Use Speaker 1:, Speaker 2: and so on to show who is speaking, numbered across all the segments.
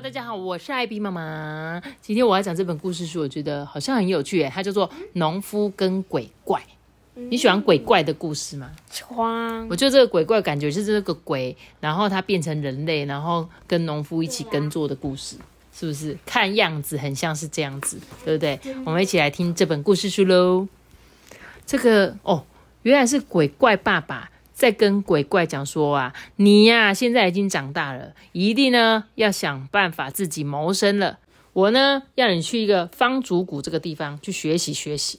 Speaker 1: ！Hello，大家好，我是艾比妈妈。今天我要讲这本故事书，我觉得好像很有趣耶，它叫做《农夫跟鬼怪》。你喜欢鬼怪的故事吗？
Speaker 2: 窗
Speaker 1: 我觉得这个鬼怪感觉是这个鬼，然后他变成人类，然后跟农夫一起耕作的故事，是不是？看样子很像是这样子，对不对？我们一起来听这本故事书喽。这个哦，原来是鬼怪爸爸在跟鬼怪讲说啊，你呀、现在已经长大了，一定呢要想办法自己谋生了。我呢要你去一个方竹谷这个地方去学习学习。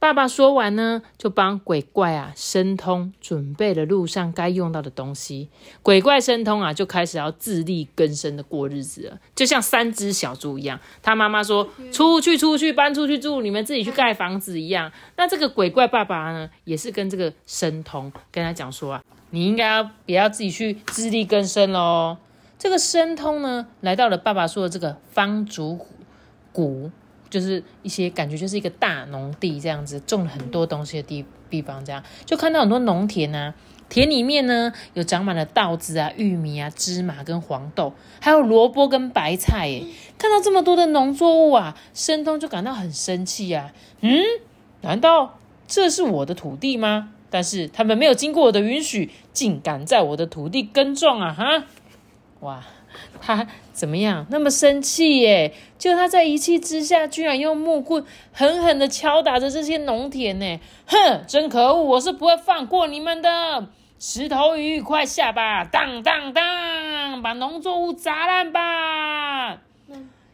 Speaker 1: 爸爸说完呢，就帮鬼怪啊申通准备了路上该用到的东西。鬼怪申通啊，就开始要自力更生的过日子了，就像三只小猪一样。他妈妈说：“出去，出去，搬出去住，你们自己去盖房子一样。”那这个鬼怪爸爸呢，也是跟这个申通跟他讲说啊，你应该要不要自己去自力更生喽？这个申通呢，来到了爸爸说的这个方竹谷，就是一些感觉就是一个大农地这样子，种了很多东西的地地方，这样就看到很多农田啊，田里面呢有长满了稻子啊、玉米啊、芝麻跟黄豆，还有萝卜跟白菜耶。看到这么多的农作物啊，申通就感到很生气啊。嗯，难道这是我的土地吗？但是他们没有经过我的允许，竟敢在我的土地耕种啊！哈，哇！他怎么样？那么生气耶！就他在一气之下，居然用木棍狠狠的敲打着这些农田呢！哼，真可恶！我是不会放过你们的！石头鱼，快下吧！当当当，把农作物砸烂吧！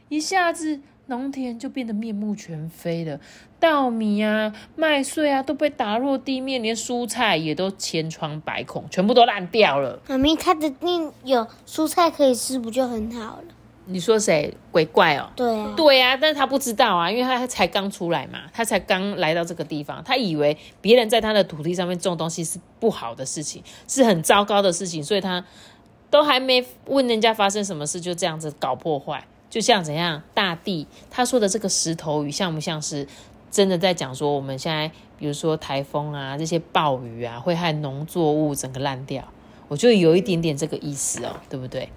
Speaker 1: 一下子，农田就变得面目全非了，稻米啊、麦穗啊都被打落地面，连蔬菜也都千疮百孔，全部都烂掉了。
Speaker 2: 妈咪，它的那有蔬菜可以吃，不就很好了？
Speaker 1: 你说谁？鬼怪哦？
Speaker 2: 对啊，
Speaker 1: 对啊、但是他不知道啊，因为他才刚出来嘛，他才刚来到这个地方，他以为别人在他的土地上面种东西是不好的事情，是很糟糕的事情，所以他都还没问人家发生什么事，就这样子搞破坏，就像怎样大地他说的这个石头雨，像不像是真的在讲说我们现在，比如说台风啊，这些暴雨啊，会害农作物整个烂掉。我觉得有一点点这个意思哦，对不对？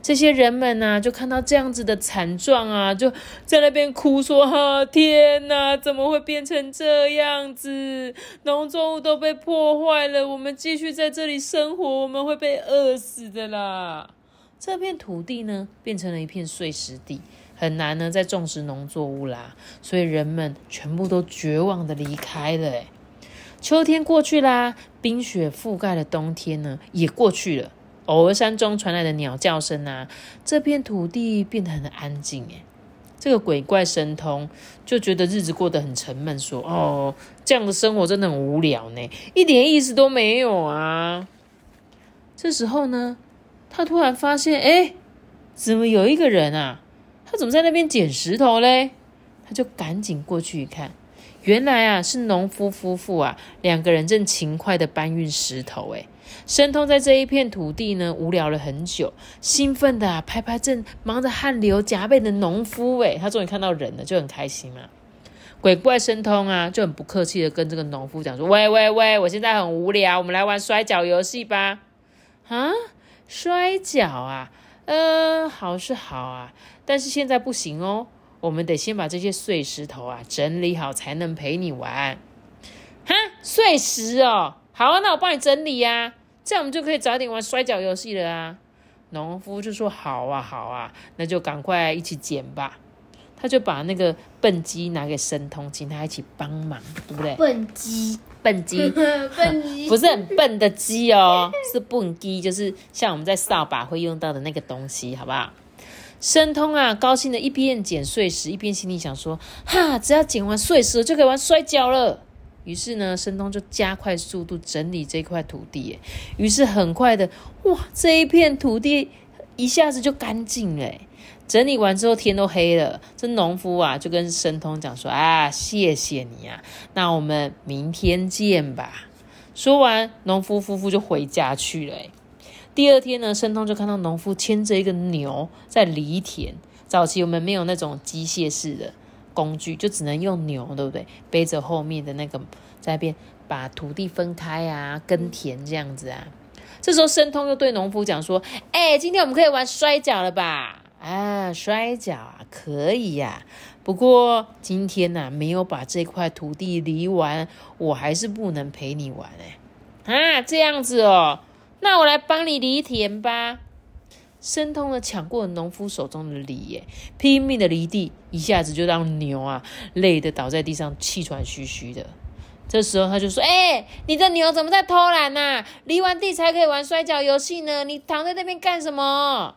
Speaker 1: 这些人们呢、就看到这样子的惨状啊，就在那边哭说：“哈、天哪，怎么会变成这样子？农作物都被破坏了，我们继续在这里生活，我们会被饿死的啦！”这片土地呢，变成了一片碎石地，很难呢再种植农作物啦，所以人们全部都绝望的离开了。秋天过去啦，冰雪覆盖的冬天呢也过去了。偶尔山中传来的鸟叫声啊，这片土地变得很安静。哎，这个鬼怪神通就觉得日子过得很沉闷，说：“哦，这样的生活真的很无聊呢，一点意思都没有啊。”这时候呢，他突然发现，哎，怎么有一个人啊？他怎么在那边捡石头嘞？他就赶紧过去一看，原来啊是农夫夫妇啊，两个人正勤快的搬运石头。哎，申通在这一片土地呢，无聊了很久，兴奋的啊拍拍正忙着汗流浃背的农夫。哎，他终于看到人了，就很开心嘛。鬼怪申通啊，就很不客气的跟这个农夫讲说：“喂喂喂，我现在很无聊，我们来玩摔跤游戏吧。”啊，摔跤啊，嗯，好是好啊，但是现在不行哦，我们得先把这些碎石头啊整理好，才能陪你玩。哈，碎石哦，好啊，那我帮你整理呀、这样我们就可以早点玩摔跤游戏了啊。农夫就说：“好啊，好啊，那就赶快一起捡吧。”他就把那个笨鸡拿给申通，请他一起帮忙，对不对？
Speaker 2: 笨鸡，
Speaker 1: 笨鸡
Speaker 2: 笨鸡
Speaker 1: 不是很笨的鸡哦，是笨鸡，就是像我们在扫把会用到的那个东西，好不好？申通啊，高兴的一边捡碎石，一边心里想说：哈，只要捡完碎石，就可以玩摔跤了。于是呢，申通就加快速度整理这块土地耶。于是很快的，哇，这一片土地一下子就干净了。整理完之后，天都黑了。这农夫啊，就跟申通讲说：“啊，谢谢你啊，那我们明天见吧。”说完，农夫夫妇就回家去了。第二天呢，申通就看到农夫牵着一个牛在犁田。早期我们没有那种机械式的工具，就只能用牛，对不对？背着后面的那个在那边把土地分开啊，耕田这样子啊。这时候，申通又对农夫讲说：“哎，今天我们可以玩摔跤了吧？”啊，摔跤啊，可以呀。不过今天呢，没有把这块土地犁完，我还是不能陪你玩哎。啊，这样子哦，那我来帮你犁田吧。申通呢，抢过农夫手中的犁，耶，拼命的犁地，一下子就让牛啊累得倒在地上，气喘吁吁的。这时候他就说：“哎，你的牛怎么在偷懒呢？犁完地才可以玩摔跤游戏呢，你躺在那边干什么？”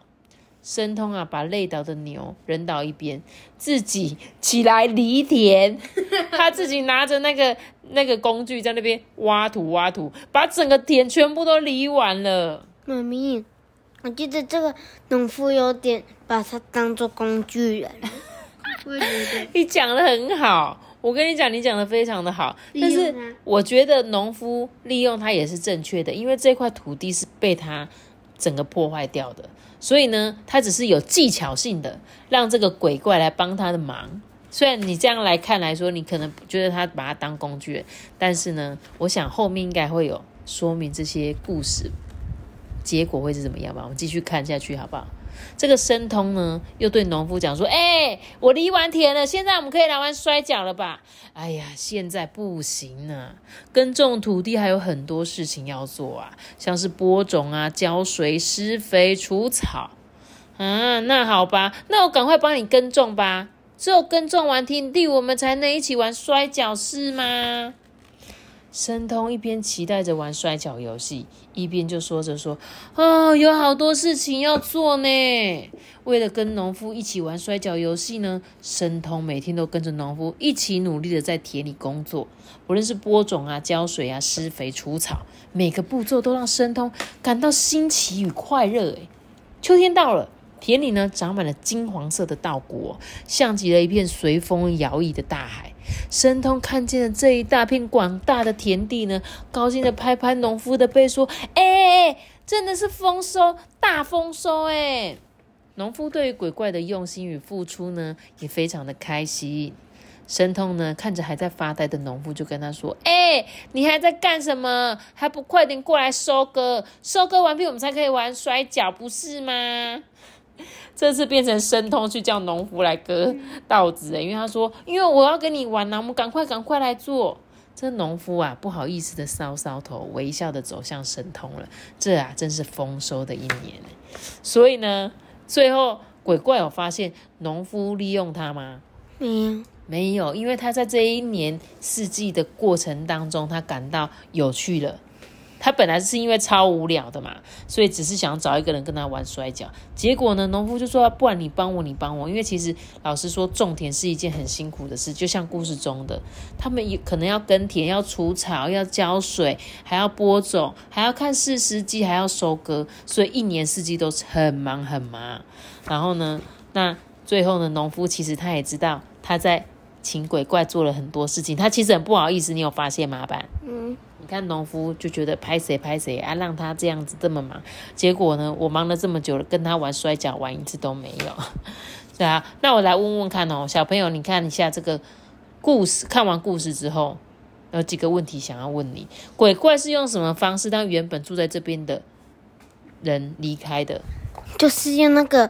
Speaker 1: 申通啊，把累倒的牛扔到一边，自己起来犁田。他自己拿着那个那个工具在那边挖土挖土，把整个田全部都犁完了。
Speaker 2: 妈咪，我记得这个农夫有点把它当做工具人。我觉得
Speaker 1: 你讲的很好，我跟你讲，你讲的非常的好。但是我觉得农夫利用它也是正确的，因为这块土地是被他整个破坏掉的。所以呢，他只是有技巧性的让这个鬼怪来帮他的忙。虽然你这样来看来说，你可能觉得他把他当工具，但是呢，我想后面应该会有说明这些故事结果会是怎么样吧。我们继续看下去好不好？这个申通呢，又对农夫讲说：“哎，我犁完田了，现在我们可以来玩摔跤了吧？”哎呀，现在不行啊，耕种土地还有很多事情要做啊，像是播种啊、浇水、施肥、除草啊。那好吧，那我赶快帮你耕种吧。只有耕种完田地，我们才能一起玩摔跤，是吗？申通一边期待着玩摔跤游戏，一边就说着说：“哦，有好多事情要做呢。为了跟农夫一起玩摔跤游戏呢，申通每天都跟着农夫一起努力的在田里工作，无论是播种啊、浇水啊、施肥、除草，每个步骤都让申通感到新奇与快乐。诶秋天到了。”田里呢，长满了金黄色的稻谷，像极了一片随风摇曳的大海。申通看见了这一大片广大的田地呢，高兴的拍拍农夫的背，说：“哎，真的是丰收，大丰收！”哎，农夫对于鬼怪的用心与付出呢，也非常的开心。申通呢，看着还在发呆的农夫，就跟他说：“哎，你还在干什么？还不快点过来收割？收割完毕，我们才可以玩摔跤，不是吗？” 这次变成申通去叫农夫来割稻子因为他说：“因为我要跟你玩呐，我们赶快赶快来做。”这农夫啊，不好意思的搔搔头，微笑的走向神通了。这啊，真是丰收的一年所以呢，最后鬼怪有发现农夫利用他吗？
Speaker 2: 没有，
Speaker 1: 没有，因为他在这一年四季的过程当中，他感到有趣了。他本来是因为超无聊的嘛，所以只是想找一个人跟他玩摔跤。结果呢，农夫就说：“不然你帮我，你帮我。”因为其实老实说，种田是一件很辛苦的事，就像故事中的，他们也可能要耕田、要除草、要浇水，还要播种，还要看四时机，还要收割，所以一年四季都是很忙很忙。然后呢，那最后呢，农夫其实他也知道他在请鬼怪做了很多事情，他其实很不好意思。你有发现吗？板？嗯。你看农夫就觉得拍谁拍谁啊，让他这样子这么忙，结果呢，我忙了这么久了，跟他玩摔跤玩一次都没有，对啊，那我来问问看哦，小朋友，你看一下这个故事，看完故事之后，有几个问题想要问你：鬼怪是用什么方式让原本住在这边的人离开的？
Speaker 2: 就是用那个。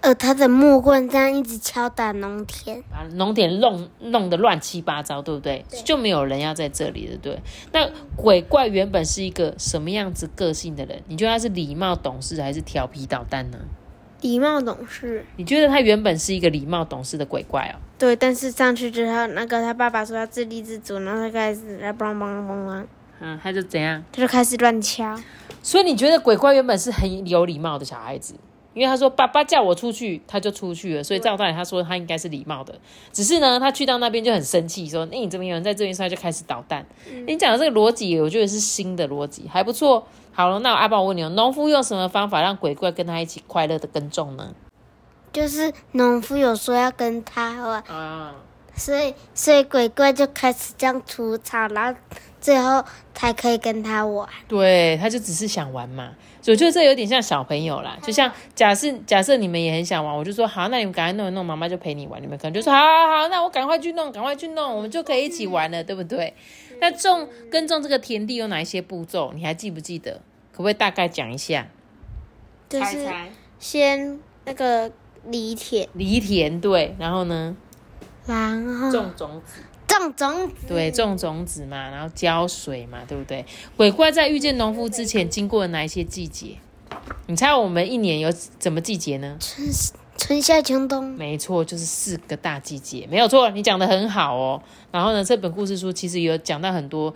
Speaker 2: 呃，他的木棍这样一直敲打农田，
Speaker 1: 把农田弄弄得乱七八糟，对不对？就没有人要在这里了，对。那鬼怪原本是一个什么样子个性的人？你觉得他是礼貌懂事还是调皮捣蛋呢？
Speaker 2: 礼貌懂事。
Speaker 1: 你觉得他原本是一个礼貌懂事的鬼怪哦？
Speaker 2: 对，但是上去之后，那个他爸爸说要自立自主，然后他开始来嘣嘣嘣嘣，
Speaker 1: 嗯，他就怎样？
Speaker 2: 他就开始乱敲。
Speaker 1: 所以你觉得鬼怪原本是很有礼貌的小孩子？因为他说爸爸叫我出去，他就出去了，所以照道理他说他应该是礼貌的。只是呢，他去到那边就很生气，说：“那你怎么有人在这边，所以他就开始捣蛋。你讲的这个逻辑，我觉得是新的逻辑，还不错。好了，那阿宝我问你哦，农夫用什么方法让鬼怪跟他一起快乐的耕种呢？
Speaker 2: 就是农夫有说要跟他所以所以鬼怪就开始这样除草，然后最后才可以跟他玩。
Speaker 1: 对，他就只是想玩嘛。所以我觉得这有点像小朋友啦，就像假设假设你们也很想玩，我就说好，那你们赶快弄一弄，妈妈就陪你玩。你们可能就说好好好，那我赶快去弄，赶快去弄，我们就可以一起玩了，对不对？那种耕种这个田地有哪一些步骤？你还记不记得？可不可以大概讲一下？
Speaker 2: 就是先那个犁田，
Speaker 1: 犁田对，然后呢，
Speaker 2: 然后
Speaker 1: 种种子。
Speaker 2: 种种子，
Speaker 1: 对，种种子嘛，然后浇水嘛，对不对？鬼怪在遇见农夫之前，经过了哪一些季节？你猜我们一年有怎么季节呢？
Speaker 2: 春春夏秋冬，
Speaker 1: 没错，就是四个大季节，没有错，你讲的很好哦。然后呢，这本故事书其实有讲到很多，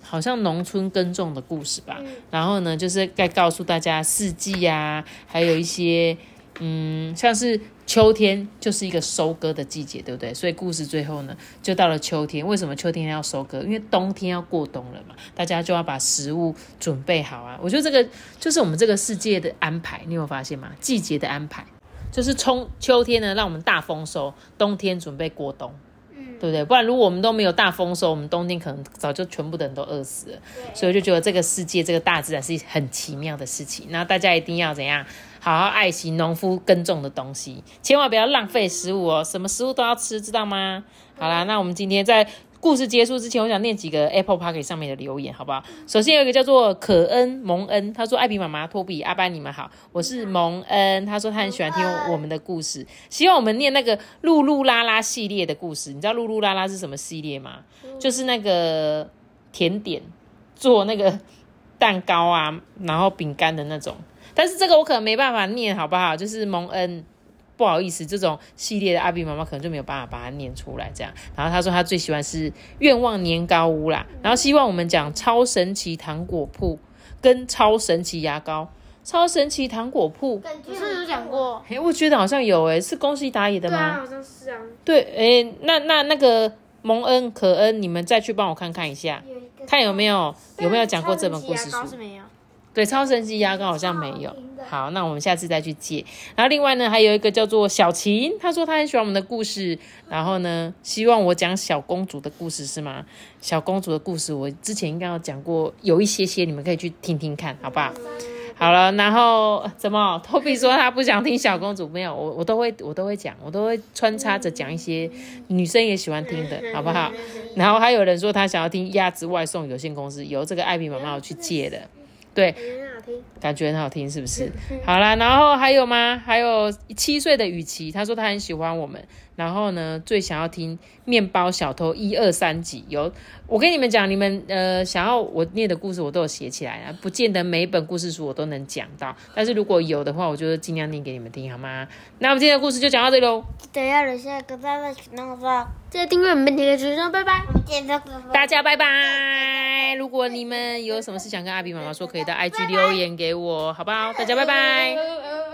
Speaker 1: 好像农村耕种的故事吧。然后呢，就是该告诉大家四季啊，还有一些，嗯，像是。秋天就是一个收割的季节，对不对？所以故事最后呢，就到了秋天。为什么秋天要收割？因为冬天要过冬了嘛，大家就要把食物准备好啊。我觉得这个就是我们这个世界的安排，你有发现吗？季节的安排就是从秋天呢，让我们大丰收；冬天准备过冬，对不对？不然如果我们都没有大丰收，我们冬天可能早就全部的人都饿死了。所以我就觉得这个世界，这个大自然是很奇妙的事情。那大家一定要怎样？好好爱惜农夫耕种的东西，千万不要浪费食物哦！什么食物都要吃，知道吗？好啦，那我们今天在故事结束之前，我想念几个 Apple Park 上面的留言，好不好？首先有一个叫做可恩蒙恩，他说：“艾比妈妈、托比、阿班，你们好，我是蒙恩。”他说他很喜欢听我们的故事，希望我们念那个露露拉拉系列的故事。你知道露露拉拉是什么系列吗？就是那个甜点，做那个蛋糕啊，然后饼干的那种。但是这个我可能没办法念，好不好？就是蒙恩，不好意思，这种系列的阿比妈妈可能就没有办法把它念出来。这样，然后他说他最喜欢是愿望年糕屋啦，然后希望我们讲超神奇糖果铺跟超神奇牙膏。超神奇糖果铺，
Speaker 2: 不是有讲过？
Speaker 1: 哎，我觉得好像有诶，是宫西达也的吗？对
Speaker 2: 啊，好像是啊。
Speaker 1: 对，哎，那那那个蒙恩可恩，你们再去帮我看看一下，看有没有有没有讲过这本故事书？对，超神奇牙膏好像没有。好，那我们下次再去借。然后另外呢，还有一个叫做小琴，她说她很喜欢我们的故事，然后呢，希望我讲小公主的故事，是吗？小公主的故事我之前应该有讲过，有一些些，你们可以去听听看，好不好？好了，然后怎么？Toby 说他不想听小公主，没有，我我都会我都会讲，我都会穿插着讲一些女生也喜欢听的，好不好？然后还有人说他想要听鸭子外送有限公司，由这个艾比妈妈去借的。对，感觉很好听，是不是？好啦，然后还有吗？还有七岁的雨琦，他说他很喜欢我们，然后呢，最想要听面包小偷一二三集。有，我跟你们讲，你们呃想要我念的故事，我都有写起来啊，不见得每一本故事书我都能讲到，但是如果有的话，我就尽量念给你们听，好吗？那我们今天的故事就讲到这里喽。
Speaker 2: 等要留下个赞的频道说，记得订阅我们的主播，拜拜。
Speaker 1: 大家拜拜。如果你们有什么事想跟阿比妈妈说，可以到 IG 留言给我，好不好？大家拜拜。